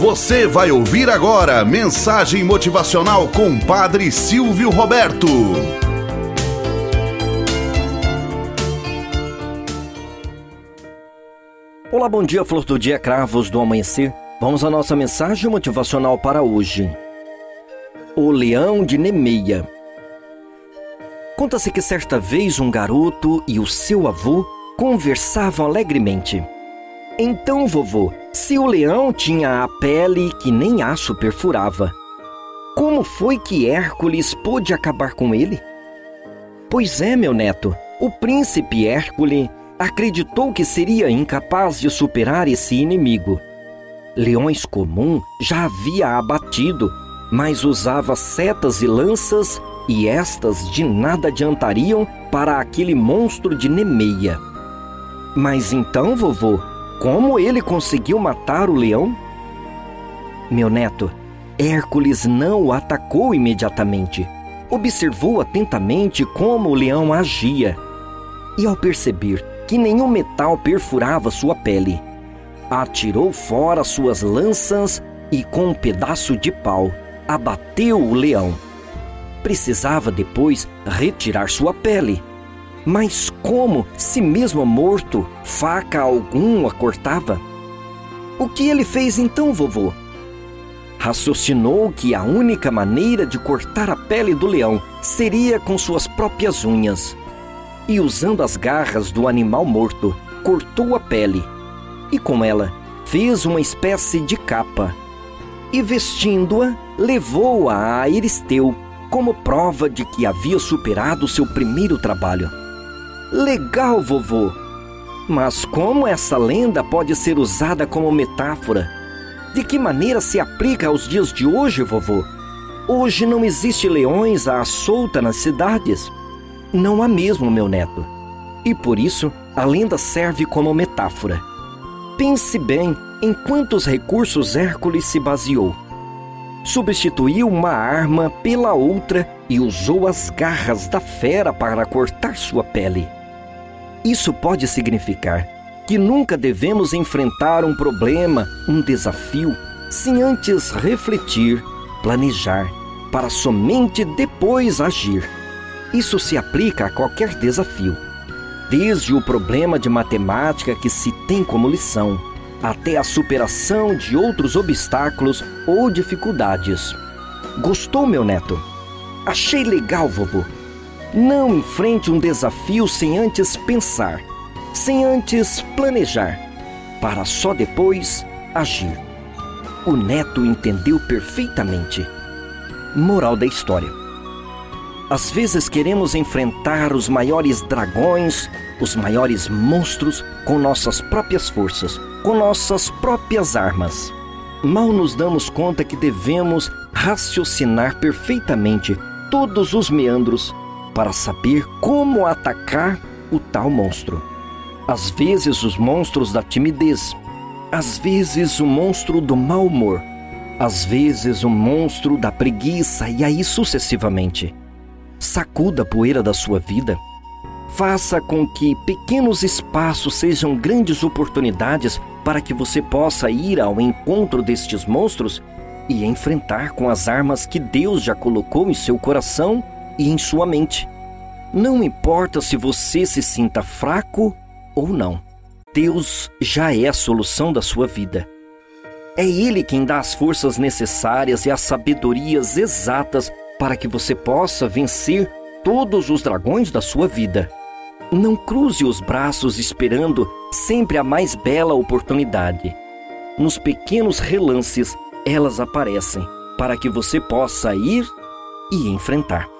Você vai ouvir agora mensagem motivacional com Padre Silvio Roberto. Olá, bom dia, flor do dia, cravos do amanhecer. Vamos à nossa mensagem motivacional para hoje. O leão de Nemeia. Conta-se que certa vez um garoto e o seu avô conversavam alegremente. Então, vovô, se o leão tinha a pele que nem aço perfurava, como foi que Hércules pôde acabar com ele? Pois é, meu neto, o príncipe Hércules acreditou que seria incapaz de superar esse inimigo. Leões comum já havia abatido, mas usava setas e lanças e estas de nada adiantariam para aquele monstro de Nemeia. Mas então, vovô, como ele conseguiu matar o leão? Meu neto, Hércules não o atacou imediatamente. Observou atentamente como o leão agia. E ao perceber que nenhum metal perfurava sua pele, atirou fora suas lanças e, com um pedaço de pau, abateu o leão. Precisava depois retirar sua pele mas como, se mesmo morto, faca algum a cortava? O que ele fez então, vovô? Raciocinou que a única maneira de cortar a pele do leão seria com suas próprias unhas. E usando as garras do animal morto, cortou a pele. E com ela, fez uma espécie de capa. E vestindo-a, levou-a a Eristeu como prova de que havia superado seu primeiro trabalho. Legal, vovô! Mas como essa lenda pode ser usada como metáfora? De que maneira se aplica aos dias de hoje, vovô? Hoje não existe leões à solta nas cidades. Não há mesmo, meu neto. E por isso a lenda serve como metáfora. Pense bem em quantos recursos Hércules se baseou. Substituiu uma arma pela outra e usou as garras da fera para cortar sua pele. Isso pode significar que nunca devemos enfrentar um problema, um desafio, sem antes refletir, planejar, para somente depois agir. Isso se aplica a qualquer desafio, desde o problema de matemática que se tem como lição, até a superação de outros obstáculos ou dificuldades. Gostou, meu neto? Achei legal, vovô. Não enfrente um desafio sem antes pensar, sem antes planejar, para só depois agir. O neto entendeu perfeitamente. Moral da história: Às vezes queremos enfrentar os maiores dragões, os maiores monstros com nossas próprias forças, com nossas próprias armas. Mal nos damos conta que devemos raciocinar perfeitamente todos os meandros para saber como atacar o tal monstro. Às vezes, os monstros da timidez, às vezes, o monstro do mau humor, às vezes, o monstro da preguiça e aí sucessivamente. Sacuda a poeira da sua vida. Faça com que pequenos espaços sejam grandes oportunidades para que você possa ir ao encontro destes monstros e enfrentar com as armas que Deus já colocou em seu coração e em sua mente. Não importa se você se sinta fraco ou não, Deus já é a solução da sua vida. É Ele quem dá as forças necessárias e as sabedorias exatas para que você possa vencer todos os dragões da sua vida. Não cruze os braços esperando sempre a mais bela oportunidade. Nos pequenos relances, elas aparecem para que você possa ir e enfrentar.